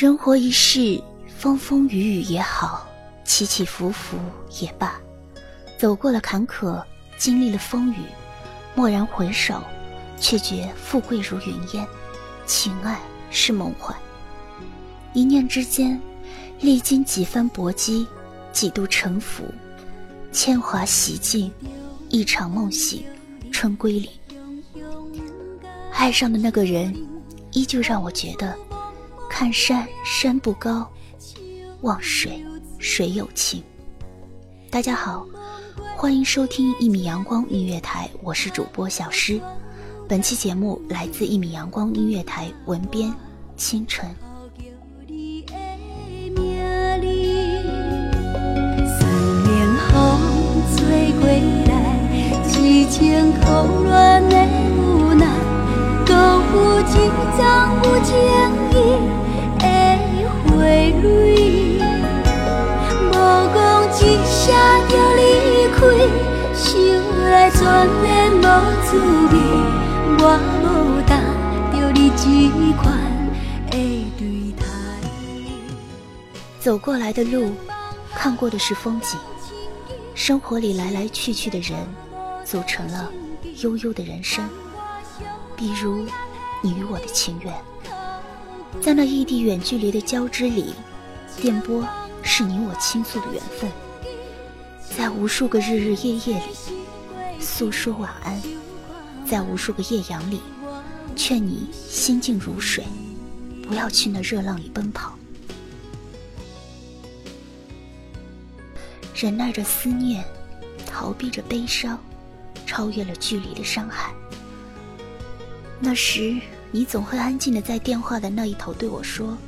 人活一世，风风雨雨也好，起起伏伏也罢，走过了坎坷，经历了风雨，蓦然回首，却觉富贵如云烟，情爱是梦幻。一念之间，历经几番搏击，几度沉浮，铅华洗尽，一场梦醒。春归里，爱上的那个人，依旧让我觉得，看山山不高，望水水有情。大家好，欢迎收听一米阳光音乐台，我是主播小诗。本期节目来自一米阳光音乐台，文编清晨。情苦恋的无奈，搁有一张有情意的花蕊，无讲一声就离开，想来全然无滋味。我无答着你这款的对待。走过来的路，看过的是风景，生活里来来去去的人。组成了悠悠的人生，比如你与我的情缘，在那异地远距离的交织里，电波是你我倾诉的缘分，在无数个日日夜夜里诉说晚安，在无数个夜阳里劝你心静如水，不要去那热浪里奔跑，忍耐着思念，逃避着悲伤。超越了距离的伤害。那时，你总会安静的在电话的那一头对我说：“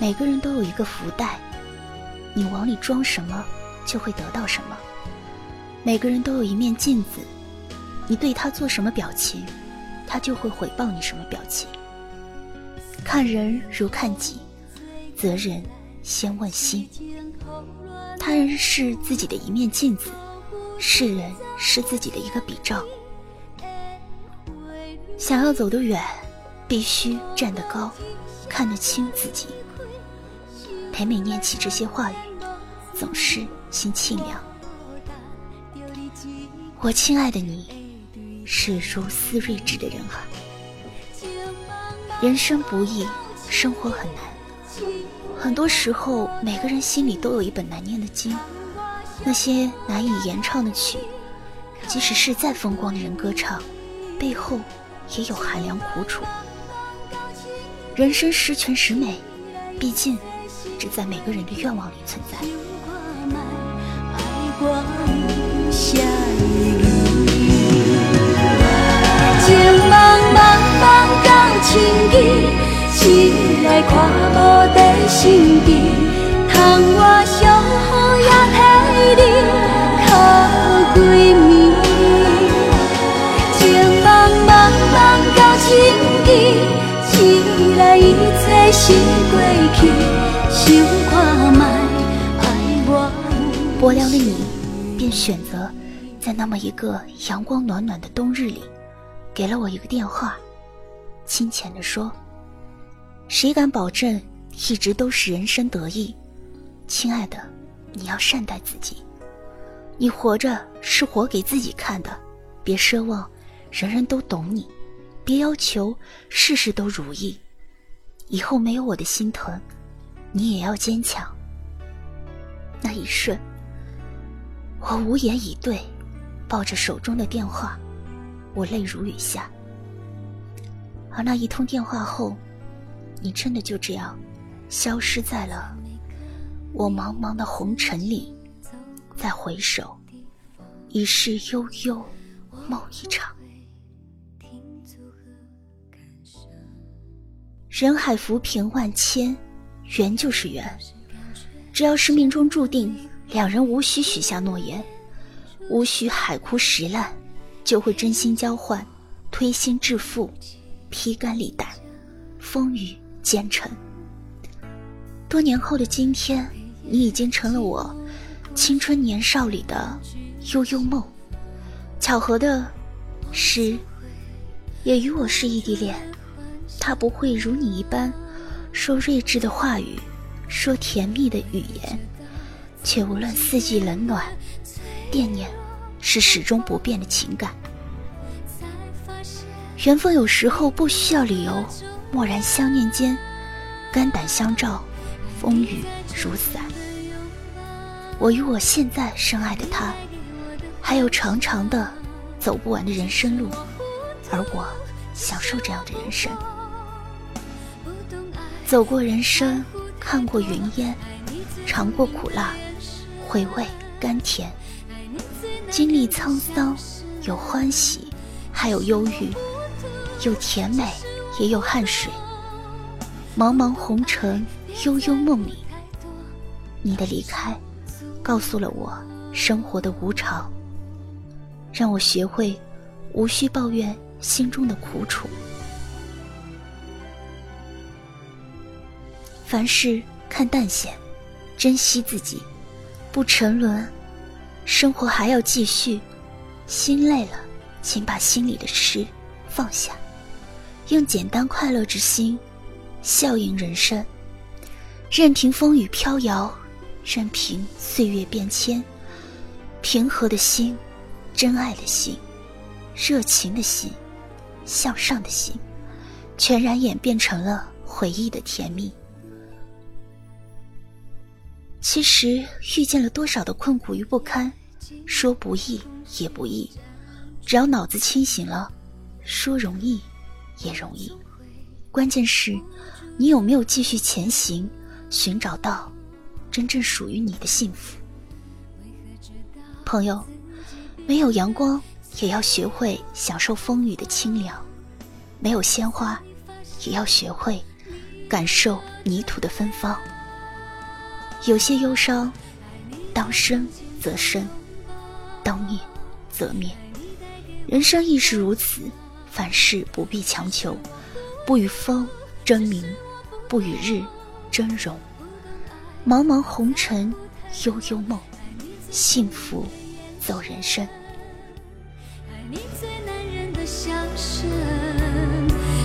每个人都有一个福袋，你往里装什么，就会得到什么。每个人都有一面镜子，你对他做什么表情，他就会回报你什么表情。看人如看己，责人先问心。他人是自己的一面镜子。”世人是自己的一个比照，想要走得远，必须站得高，看得清自己。每每念起这些话语，总是心清凉。我亲爱的你，是如斯睿智的人啊。人生不易，生活很难，很多时候，每个人心里都有一本难念的经。那些难以言唱的曲，即使是再风光的人歌唱，背后也有寒凉苦楚。人生十全十美，毕竟只在每个人的愿望里存在。情茫茫茫到千里，只来看无在心边。窗外薄凉的你，便选择在那么一个阳光暖暖的冬日里，给了我一个电话，亲浅的说：“谁敢保证一直都是人生得意？”亲爱的，你要善待自己。你活着是活给自己看的，别奢望人人都懂你。别要求事事都如意。以后没有我的心疼，你也要坚强。那一瞬，我无言以对，抱着手中的电话，我泪如雨下。而那一通电话后，你真的就这样消失在了我茫茫的红尘里。再回首，已是悠悠梦一场。人海浮萍万千，缘就是缘。只要是命中注定，两人无需许下诺言，无需海枯石烂，就会真心交换，推心置腹。披肝沥胆，风雨兼程。多年后的今天，你已经成了我青春年少里的悠悠梦。巧合的是，也与我是异地恋。他不会如你一般说睿智的话语，说甜蜜的语言，却无论四季冷暖，惦念是始终不变的情感。缘分有时候不需要理由，蓦然相念间，肝胆相照，风雨如伞。我与我现在深爱的他，还有长长的走不完的人生路，而我享受这样的人生。走过人生，看过云烟，尝过苦辣，回味甘甜，经历沧桑，有欢喜，还有忧郁。有甜美，也有汗水。茫茫红尘，悠悠梦里，你的离开，告诉了我生活的无常，让我学会无需抱怨心中的苦楚。凡事看淡些，珍惜自己，不沉沦，生活还要继续。心累了，请把心里的事放下。用简单快乐之心，笑迎人生。任凭风雨飘摇，任凭岁月变迁，平和的心，真爱的心，热情的心，向上的心，全然演变成了回忆的甜蜜。其实遇见了多少的困苦与不堪，说不易也不易，只要脑子清醒了，说容易。也容易，关键是，你有没有继续前行，寻找到真正属于你的幸福？朋友，没有阳光，也要学会享受风雨的清凉；没有鲜花，也要学会感受泥土的芬芳。有些忧伤，当生则生，当灭则灭，人生亦是如此。凡事不必强求，不与风争名，不与日争荣。茫茫红尘，悠悠梦，幸福走人生。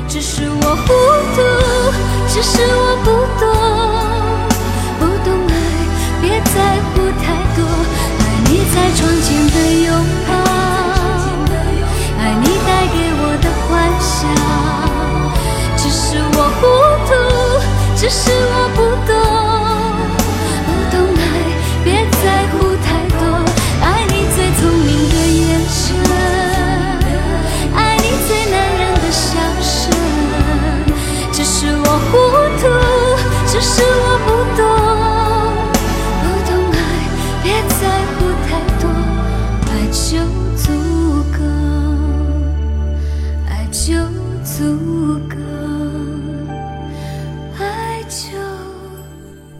只是我糊涂，只是我不懂，在乎太多。爱你在窗前的拥抱，爱你带给我的。幻想，只是我糊涂，只是我